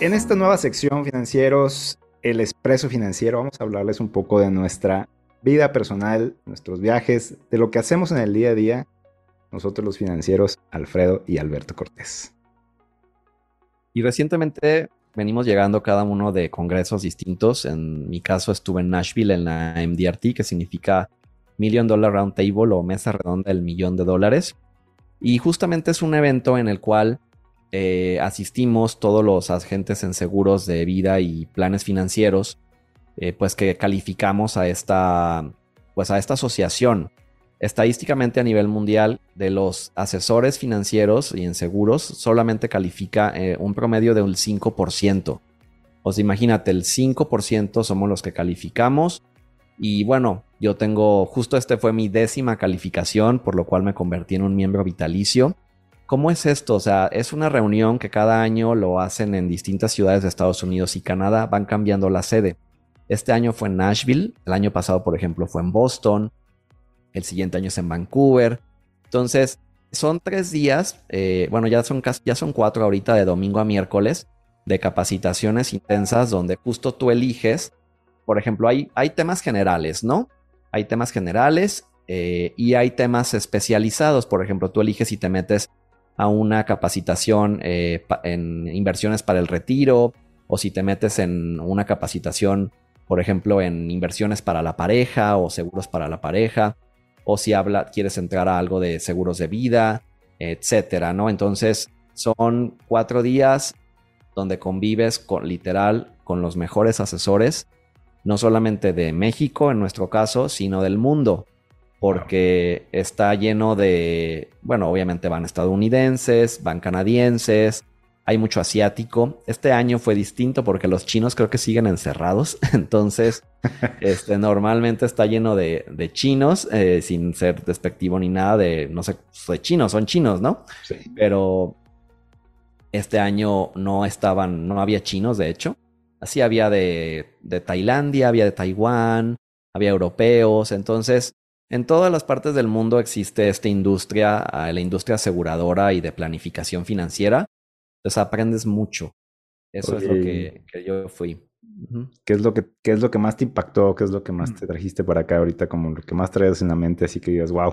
En esta nueva sección financieros, el expreso financiero, vamos a hablarles un poco de nuestra vida personal, nuestros viajes, de lo que hacemos en el día a día, nosotros los financieros, Alfredo y Alberto Cortés. Y recientemente venimos llegando cada uno de congresos distintos. En mi caso estuve en Nashville en la MDRT, que significa Million Dollar Round Table o mesa redonda del millón de dólares. Y justamente es un evento en el cual eh, asistimos todos los agentes en seguros de vida y planes financieros, eh, pues que calificamos a esta, pues a esta asociación. Estadísticamente a nivel mundial, de los asesores financieros y en seguros, solamente califica eh, un promedio de un 5%. O sea, imagínate, el 5% somos los que calificamos. Y bueno, yo tengo, justo este fue mi décima calificación, por lo cual me convertí en un miembro vitalicio. ¿Cómo es esto? O sea, es una reunión que cada año lo hacen en distintas ciudades de Estados Unidos y Canadá, van cambiando la sede. Este año fue en Nashville, el año pasado, por ejemplo, fue en Boston, el siguiente año es en Vancouver. Entonces, son tres días, eh, bueno, ya son, casi, ya son cuatro ahorita de domingo a miércoles, de capacitaciones intensas donde justo tú eliges, por ejemplo, hay, hay temas generales, ¿no? Hay temas generales eh, y hay temas especializados. Por ejemplo, tú eliges si te metes a una capacitación eh, en inversiones para el retiro o si te metes en una capacitación, por ejemplo, en inversiones para la pareja o seguros para la pareja o si habla, quieres entrar a algo de seguros de vida, etcétera, ¿no? Entonces son cuatro días donde convives con literal con los mejores asesores no solamente de México en nuestro caso, sino del mundo, porque está lleno de, bueno, obviamente van estadounidenses, van canadienses, hay mucho asiático. Este año fue distinto porque los chinos creo que siguen encerrados, entonces este, normalmente está lleno de, chinos, eh, sin ser despectivo ni nada de, no sé, de chinos, son chinos, ¿no? Sí. Pero este año no estaban, no había chinos, de hecho. Así había de, de Tailandia, había de Taiwán, había europeos. Entonces, en todas las partes del mundo existe esta industria, ah, la industria aseguradora y de planificación financiera. Entonces aprendes mucho. Eso es lo que, yo fui. ¿Qué es, lo que, ¿Qué es lo que más te impactó? ¿Qué es lo que más te trajiste para acá ahorita? Como lo que más traes en la mente, así que digas, wow.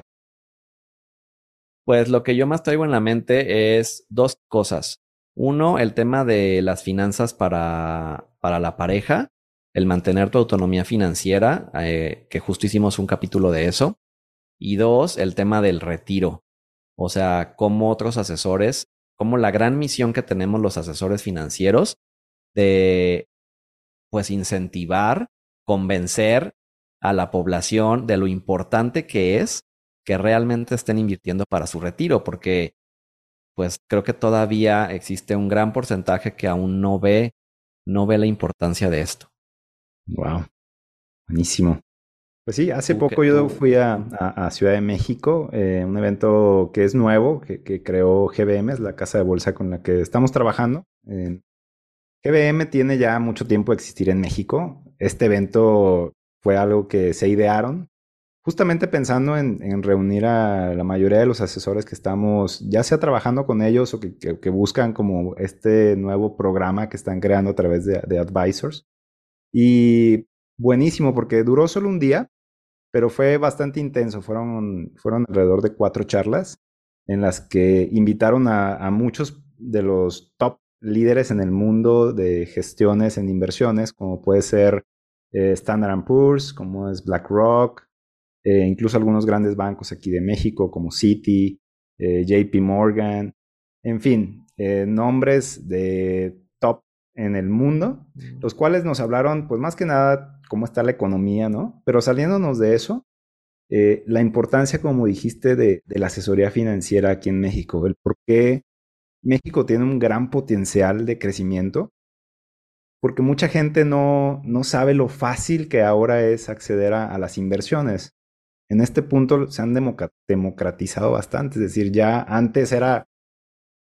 Pues lo que yo más traigo en la mente es dos cosas. Uno, el tema de las finanzas para, para la pareja, el mantener tu autonomía financiera, eh, que justo hicimos un capítulo de eso. Y dos, el tema del retiro. O sea, cómo otros asesores, como la gran misión que tenemos los asesores financieros de, pues, incentivar, convencer a la población de lo importante que es que realmente estén invirtiendo para su retiro, porque pues creo que todavía existe un gran porcentaje que aún no ve, no ve la importancia de esto. Wow, buenísimo. Pues sí, hace poco yo fui a, Ciudad de México, eh, un evento que es nuevo, que, creó GBM, es la casa de bolsa con la que estamos trabajando. GBM tiene ya mucho tiempo de existir en México. Este evento fue algo que se idearon justamente pensando en, reunir a la mayoría de los asesores que estamos, ya sea trabajando con ellos o que, buscan como este nuevo programa que están creando a través de, Advisors. Y buenísimo porque duró solo un día, pero fue bastante intenso. Fueron, fueron alrededor de cuatro charlas en las que invitaron a, muchos de los top líderes en el mundo de gestiones en inversiones, como puede ser eh, Standard Poor's, como es BlackRock, eh, incluso algunos grandes bancos aquí de México como Citi, eh, JP Morgan, en fin, eh, nombres de en el mundo, los cuales nos hablaron, pues más que nada, cómo está la economía, ¿no? Pero saliéndonos de eso, la importancia, como dijiste, de, de, la asesoría financiera aquí en México, el por qué México tiene un gran potencial de crecimiento, porque mucha gente no, no sabe lo fácil que ahora es acceder a las inversiones en este punto se han democratizado bastante. Es decir, ya antes era,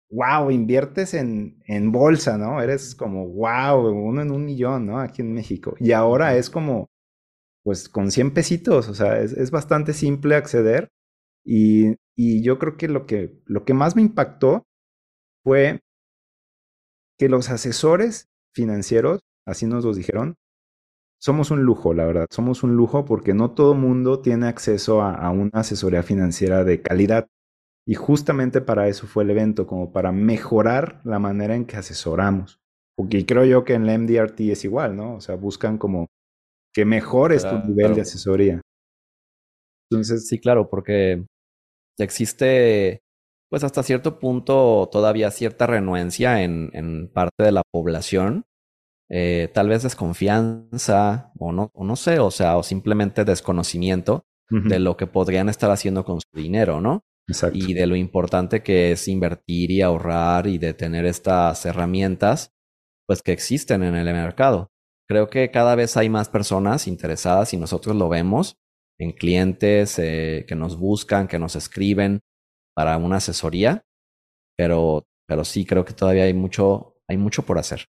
wow, inviertes en, en bolsa, ¿no? Eres como, wow, uno en un millón, ¿no? Aquí en México. Y ahora es como, pues con 100 pesitos, o sea, es, bastante simple acceder. Y, y, yo creo que lo, que lo que más me impactó fue que los asesores financieros, así nos los dijeron, somos un lujo, la verdad. Somos un lujo porque no todo mundo tiene acceso a, una asesoría financiera de calidad. Y justamente para eso fue el evento, como para mejorar la manera en que asesoramos. Porque creo yo que en la MDRT es igual, ¿no? O sea, buscan como que mejores tu nivel de asesoría. Entonces. Sí, claro, porque existe, pues hasta cierto punto, todavía cierta renuencia en, en parte de la población eh, tal vez desconfianza o no, o no sé, o sea, o simplemente desconocimiento de lo que podrían estar haciendo con su dinero, ¿no? Exacto. Y de lo importante que es invertir y ahorrar y de tener estas herramientas, pues que existen en el mercado. Creo que cada vez hay más personas interesadas y nosotros lo vemos en clientes eh, que nos buscan, que nos escriben para una asesoría, pero, pero sí creo que todavía hay mucho, hay mucho por hacer.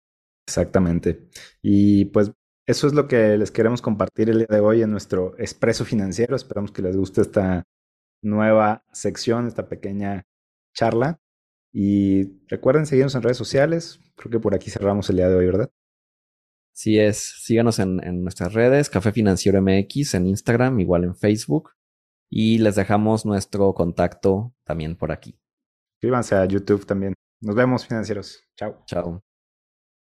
Exactamente. Y pues eso es lo que les queremos compartir el día de hoy en nuestro expreso financiero. Esperamos que les guste esta nueva sección, esta pequeña charla. Y recuerden seguirnos en redes sociales. Creo que por aquí cerramos el día de hoy, ¿verdad? Sí es. Síganos en, en nuestras redes, Café Financiero MX, en Instagram, igual en Facebook. Y les dejamos nuestro contacto también por aquí. Suscríbanse a YouTube también. Nos vemos, financieros. Chao. Chao.